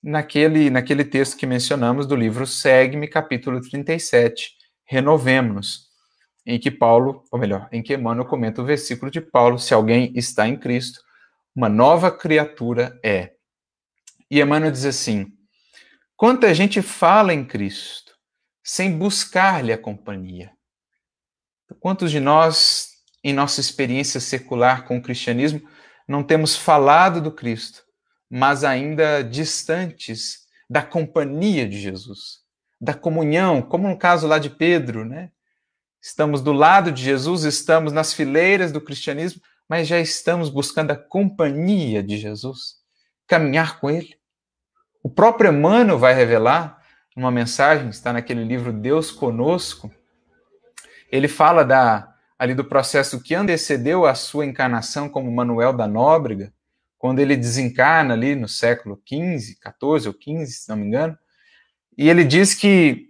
naquele, naquele texto que mencionamos do livro Segue-me, capítulo 37, Renovemos-nos, em que Paulo, ou melhor, em que Emmanuel comenta o versículo de Paulo, se alguém está em Cristo, uma nova criatura é. E Emmanuel diz assim, Quanta gente fala em Cristo sem buscar-lhe a companhia. Quantos de nós, em nossa experiência secular com o cristianismo, não temos falado do Cristo, mas ainda distantes da companhia de Jesus, da comunhão, como no caso lá de Pedro, né? Estamos do lado de Jesus, estamos nas fileiras do cristianismo, mas já estamos buscando a companhia de Jesus, caminhar com Ele. O próprio Emmanuel vai revelar, numa mensagem, está naquele livro Deus Conosco, ele fala da, ali do processo que antecedeu a sua encarnação como Manuel da Nóbrega, quando ele desencarna ali no século XV, XIV ou XV, se não me engano, e ele diz que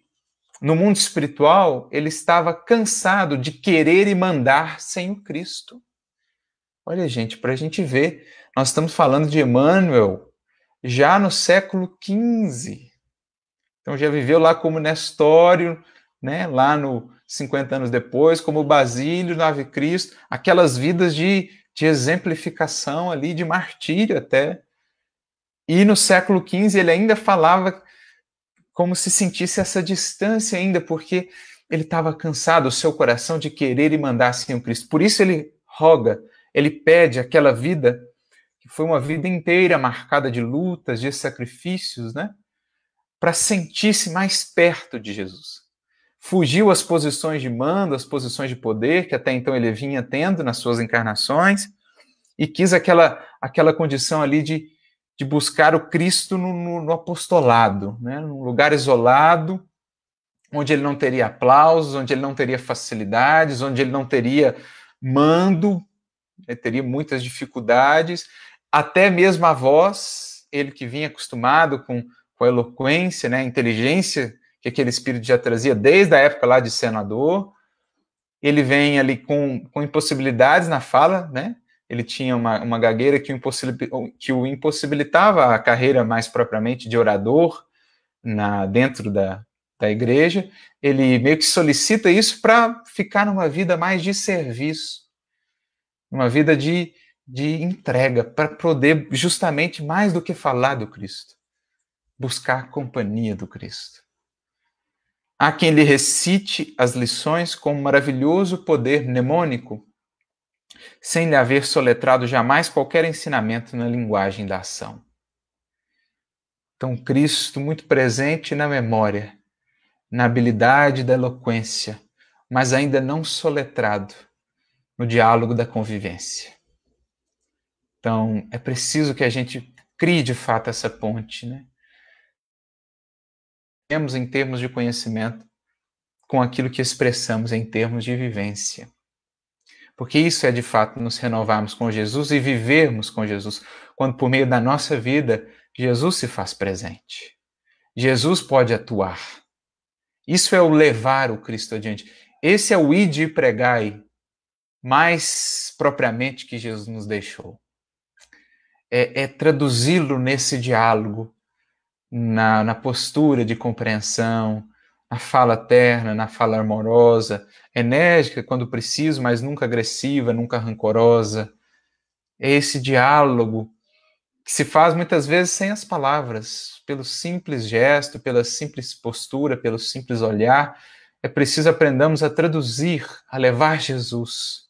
no mundo espiritual ele estava cansado de querer e mandar sem o Cristo. Olha, gente, para a gente ver, nós estamos falando de Emmanuel, já no século XV. Então já viveu lá como Nestório, né, lá no, 50 anos depois, como Basílio, Nave Cristo, aquelas vidas de, de exemplificação ali, de martírio até. E no século XV ele ainda falava como se sentisse essa distância ainda, porque ele estava cansado, o seu coração, de querer e mandar assim o Cristo. Por isso ele roga, ele pede aquela vida que foi uma vida inteira marcada de lutas, de sacrifícios, né? Para sentir-se mais perto de Jesus. Fugiu às posições de mando, às posições de poder que até então ele vinha tendo nas suas encarnações e quis aquela, aquela condição ali de, de buscar o Cristo no, no, no apostolado, né? num lugar isolado, onde ele não teria aplausos, onde ele não teria facilidades, onde ele não teria mando, ele teria muitas dificuldades, até mesmo a voz, ele que vinha acostumado com, com a eloquência, né, a inteligência que aquele espírito já trazia desde a época lá de senador, ele vem ali com, com impossibilidades na fala, né, ele tinha uma, uma gagueira que o, que o impossibilitava a carreira mais propriamente de orador na dentro da, da igreja, ele meio que solicita isso para ficar numa vida mais de serviço, uma vida de, de entrega, para poder justamente mais do que falar do Cristo, buscar a companhia do Cristo. Há quem lhe recite as lições com um maravilhoso poder mnemônico, sem lhe haver soletrado jamais qualquer ensinamento na linguagem da ação. Então, Cristo muito presente na memória, na habilidade da eloquência, mas ainda não soletrado no diálogo da convivência. Então, é preciso que a gente crie de fato essa ponte, né? Temos em termos de conhecimento com aquilo que expressamos em termos de vivência. Porque isso é de fato nos renovarmos com Jesus e vivermos com Jesus, quando por meio da nossa vida Jesus se faz presente. Jesus pode atuar. Isso é o levar o Cristo adiante. Esse é o id e pregai, mais propriamente que Jesus nos deixou. É, é traduzi-lo nesse diálogo, na, na postura de compreensão, na fala terna, na fala amorosa, enérgica quando preciso, mas nunca agressiva, nunca rancorosa. É esse diálogo que se faz muitas vezes sem as palavras, pelo simples gesto, pela simples postura, pelo simples olhar. É preciso aprendamos a traduzir, a levar Jesus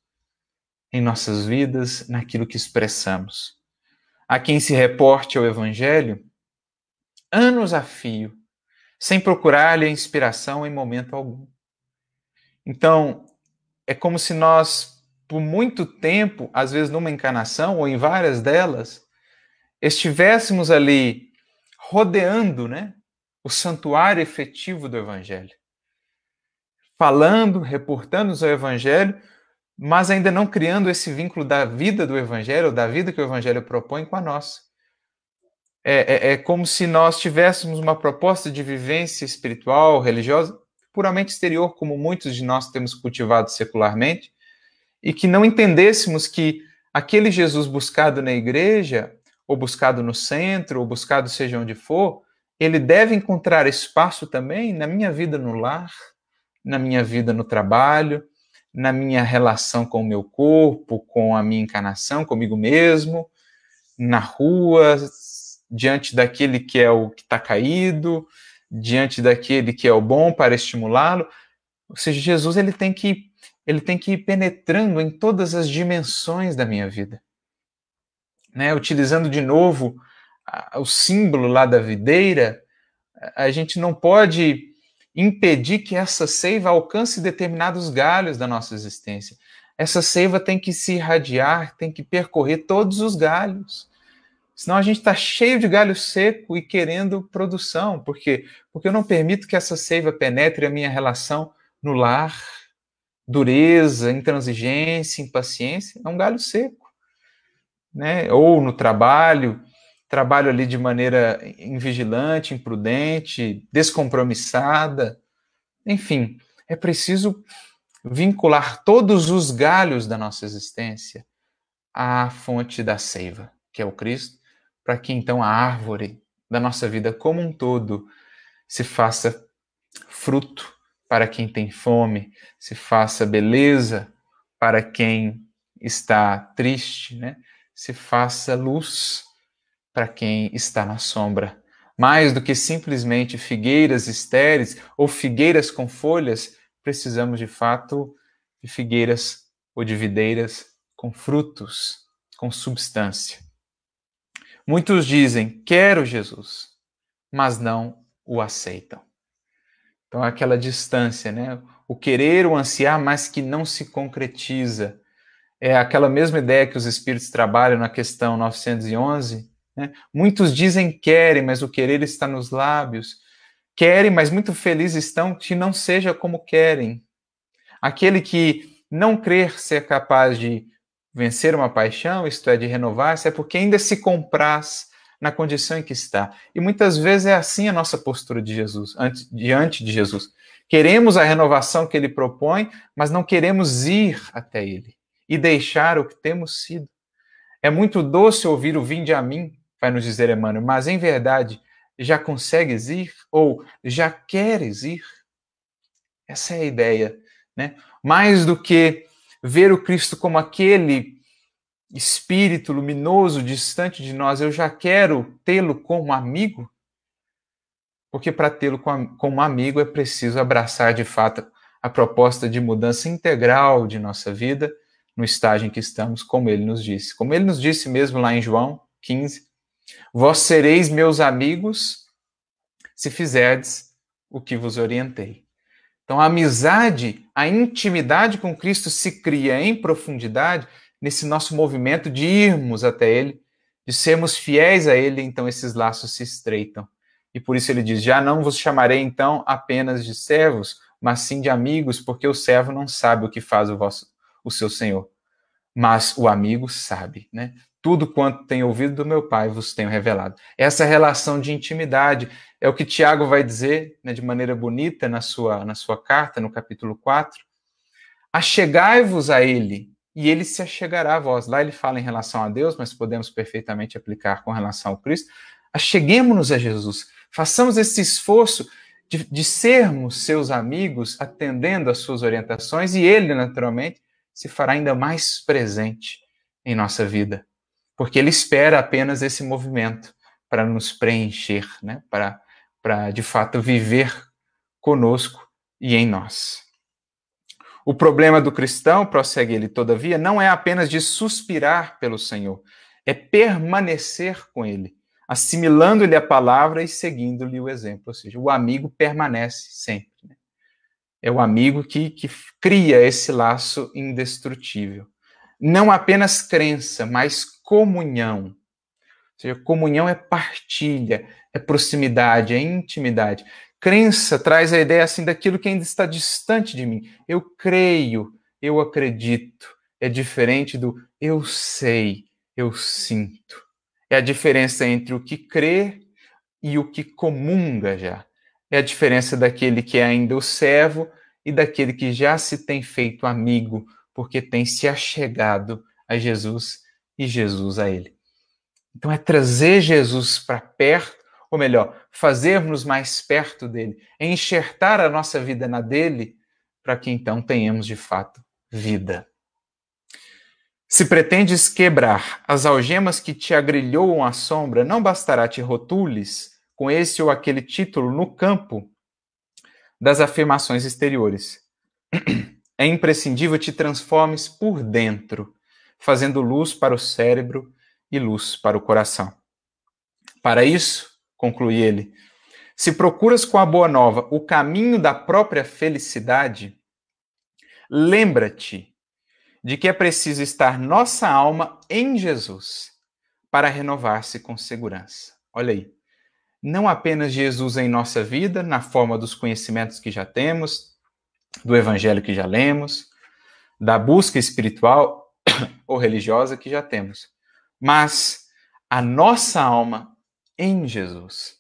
em nossas vidas, naquilo que expressamos. A quem se reporte ao Evangelho, anos a fio, sem procurar-lhe a inspiração em momento algum. Então, é como se nós, por muito tempo, às vezes numa encarnação ou em várias delas, estivéssemos ali rodeando né, o santuário efetivo do Evangelho, falando, reportando o Evangelho, mas ainda não criando esse vínculo da vida do Evangelho, da vida que o Evangelho propõe com a nossa. É, é, é como se nós tivéssemos uma proposta de vivência espiritual, religiosa, puramente exterior, como muitos de nós temos cultivado secularmente, e que não entendêssemos que aquele Jesus buscado na igreja ou buscado no centro, ou buscado seja onde for, ele deve encontrar espaço também na minha vida no lar, na minha vida no trabalho, na minha relação com o meu corpo, com a minha encarnação, comigo mesmo, na rua, diante daquele que é o que está caído, diante daquele que é o bom para estimulá-lo. Ou seja, Jesus ele tem que ele tem que ir penetrando em todas as dimensões da minha vida né, utilizando de novo o símbolo lá da videira, a gente não pode impedir que essa seiva alcance determinados galhos da nossa existência. Essa seiva tem que se irradiar, tem que percorrer todos os galhos. Senão a gente está cheio de galho seco e querendo produção. Por quê? Porque eu não permito que essa seiva penetre a minha relação no lar. Dureza, intransigência, impaciência, é um galho seco né? Ou no trabalho, trabalho ali de maneira invigilante, imprudente, descompromissada. Enfim, é preciso vincular todos os galhos da nossa existência à fonte da seiva, que é o Cristo, para que então a árvore da nossa vida como um todo se faça fruto para quem tem fome, se faça beleza para quem está triste, né? Se faça luz para quem está na sombra. Mais do que simplesmente figueiras estéreis ou figueiras com folhas, precisamos de fato de figueiras ou de videiras com frutos, com substância. Muitos dizem: Quero Jesus, mas não o aceitam. Então, aquela distância, né? O querer, o ansiar, mas que não se concretiza. É aquela mesma ideia que os espíritos trabalham na questão 911. Né? Muitos dizem querem, mas o querer está nos lábios. Querem, mas muito felizes estão que não seja como querem. Aquele que não crer ser capaz de vencer uma paixão, isto é, de renovar-se, é porque ainda se compraz na condição em que está. E muitas vezes é assim a nossa postura de Jesus, diante de Jesus. Queremos a renovação que ele propõe, mas não queremos ir até ele e deixar o que temos sido. É muito doce ouvir o vinde a mim, vai nos dizer Emmanuel, mas em verdade já consegues ir ou já queres ir? Essa é a ideia, né? Mais do que ver o Cristo como aquele espírito luminoso distante de nós, eu já quero tê-lo como amigo? Porque para tê-lo como amigo é preciso abraçar de fato a proposta de mudança integral de nossa vida no estágio em que estamos, como ele nos disse. Como ele nos disse mesmo lá em João 15: Vós sereis meus amigos se fizerdes o que vos orientei. Então, a amizade, a intimidade com Cristo se cria em profundidade nesse nosso movimento de irmos até Ele, de sermos fiéis a Ele, então esses laços se estreitam. E por isso ele diz: Já não vos chamarei então apenas de servos, mas sim de amigos, porque o servo não sabe o que faz o, vosso, o seu senhor, mas o amigo sabe, né? Tudo quanto tenho ouvido do meu Pai vos tenho revelado. Essa relação de intimidade é o que Tiago vai dizer né, de maneira bonita na sua, na sua carta, no capítulo 4. Achegai-vos a Ele, e ele se achegará a vós. Lá ele fala em relação a Deus, mas podemos perfeitamente aplicar com relação ao Cristo. Acheguemos-nos a Jesus, façamos esse esforço de, de sermos seus amigos, atendendo às suas orientações, e ele, naturalmente, se fará ainda mais presente em nossa vida, porque ele espera apenas esse movimento para nos preencher, né? para, para de fato viver conosco e em nós. O problema do cristão, prossegue ele, todavia, não é apenas de suspirar pelo Senhor, é permanecer com ele, assimilando-lhe a palavra e seguindo-lhe o exemplo. Ou seja, o amigo permanece sempre. Né? É o amigo que, que cria esse laço indestrutível. Não apenas crença, mas comunhão. Ou seja, comunhão é partilha, é proximidade, é intimidade. Crença traz a ideia assim daquilo que ainda está distante de mim. Eu creio, eu acredito. É diferente do eu sei, eu sinto. É a diferença entre o que crê e o que comunga já. É a diferença daquele que é ainda o servo e daquele que já se tem feito amigo, porque tem se achegado a Jesus e Jesus a ele. Então é trazer Jesus para perto ou melhor, fazermos mais perto dele, enxertar a nossa vida na dele, para que então tenhamos de fato vida. Se pretendes quebrar as algemas que te agrilhoam à sombra, não bastará te rotules com esse ou aquele título no campo das afirmações exteriores. É imprescindível te transformes por dentro, fazendo luz para o cérebro e luz para o coração. Para isso, conclui ele, se procuras com a boa nova o caminho da própria felicidade, lembra-te de que é preciso estar nossa alma em Jesus para renovar-se com segurança. Olha aí. Não apenas Jesus em nossa vida, na forma dos conhecimentos que já temos, do evangelho que já lemos, da busca espiritual [coughs] ou religiosa que já temos, mas a nossa alma em Jesus,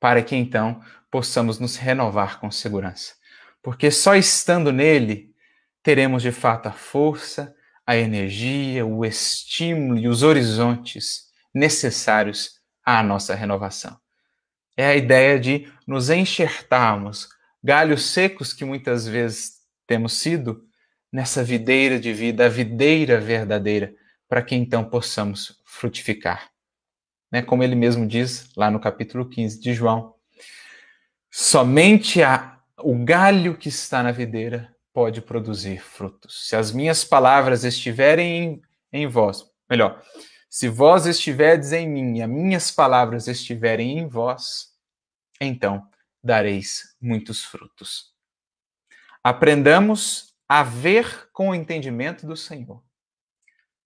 para que então possamos nos renovar com segurança. Porque só estando nele teremos de fato a força, a energia, o estímulo e os horizontes necessários à nossa renovação. É a ideia de nos enxertarmos galhos secos que muitas vezes temos sido, nessa videira de vida, a videira verdadeira, para que então possamos frutificar. Né? Como ele mesmo diz lá no capítulo 15 de João, somente a, o galho que está na videira pode produzir frutos. Se as minhas palavras estiverem em, em vós, melhor, se vós estiverdes em mim e as minhas palavras estiverem em vós, então dareis muitos frutos. Aprendamos a ver com o entendimento do Senhor.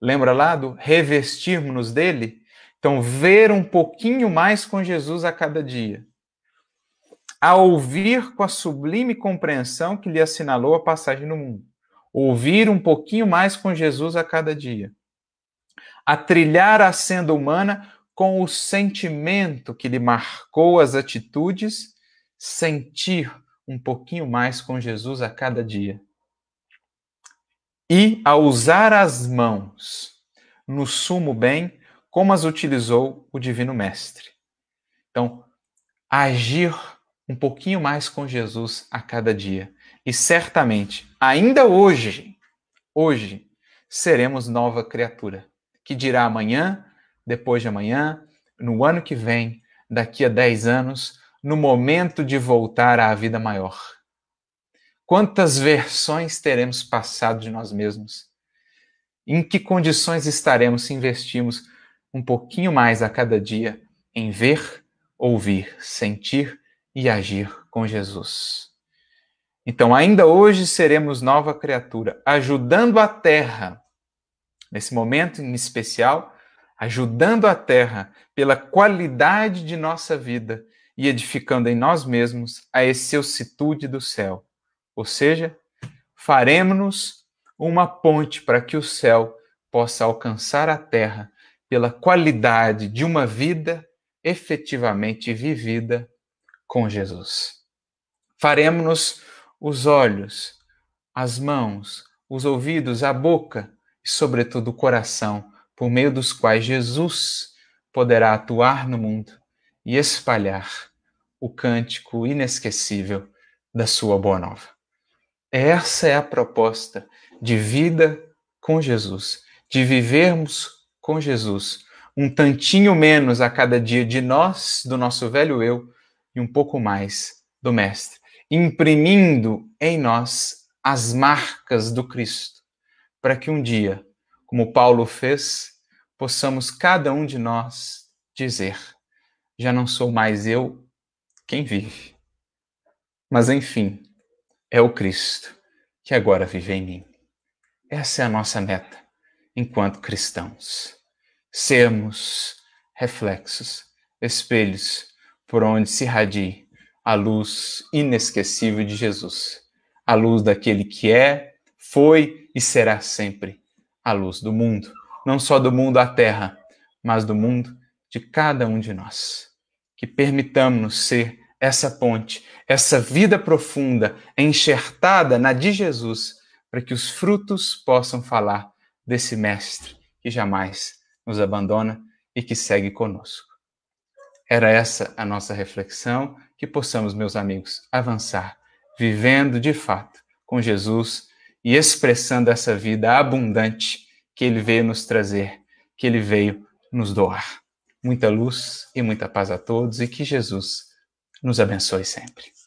Lembra lá do revestirmos-nos dele? Então, ver um pouquinho mais com Jesus a cada dia a ouvir com a sublime compreensão que lhe assinalou a passagem no mundo. Ouvir um pouquinho mais com Jesus a cada dia. A trilhar a senda humana com o sentimento que lhe marcou as atitudes, sentir um pouquinho mais com Jesus a cada dia. E a usar as mãos no sumo bem, como as utilizou o Divino Mestre. Então, agir um pouquinho mais com Jesus a cada dia. E certamente, ainda hoje, hoje, seremos nova criatura, que dirá amanhã, depois de amanhã, no ano que vem, daqui a 10 anos, no momento de voltar à vida maior. Quantas versões teremos passado de nós mesmos? Em que condições estaremos se investirmos um pouquinho mais a cada dia em ver, ouvir, sentir e agir com Jesus. Então, ainda hoje seremos nova criatura, ajudando a terra, nesse momento em especial, ajudando a terra pela qualidade de nossa vida e edificando em nós mesmos a excelsitude do céu. Ou seja, faremos-nos uma ponte para que o céu possa alcançar a terra pela qualidade de uma vida efetivamente vivida com Jesus. Faremos-nos os olhos, as mãos, os ouvidos, a boca e, sobretudo, o coração, por meio dos quais Jesus poderá atuar no mundo e espalhar o cântico inesquecível da sua boa nova. Essa é a proposta de vida com Jesus, de vivermos com Jesus, um tantinho menos a cada dia de nós, do nosso velho eu, e um pouco mais do Mestre, imprimindo em nós as marcas do Cristo, para que um dia, como Paulo fez, possamos cada um de nós dizer: já não sou mais eu quem vive, mas enfim, é o Cristo que agora vive em mim. Essa é a nossa meta enquanto cristãos. Sermos reflexos, espelhos por onde se irradie a luz inesquecível de Jesus, a luz daquele que é, foi e será sempre a luz do mundo, não só do mundo à terra, mas do mundo de cada um de nós. Que permitamos ser essa ponte, essa vida profunda enxertada na de Jesus, para que os frutos possam falar desse Mestre que jamais nos abandona e que segue conosco. Era essa a nossa reflexão, que possamos, meus amigos, avançar, vivendo de fato com Jesus e expressando essa vida abundante que ele veio nos trazer, que ele veio nos doar. Muita luz e muita paz a todos e que Jesus nos abençoe sempre.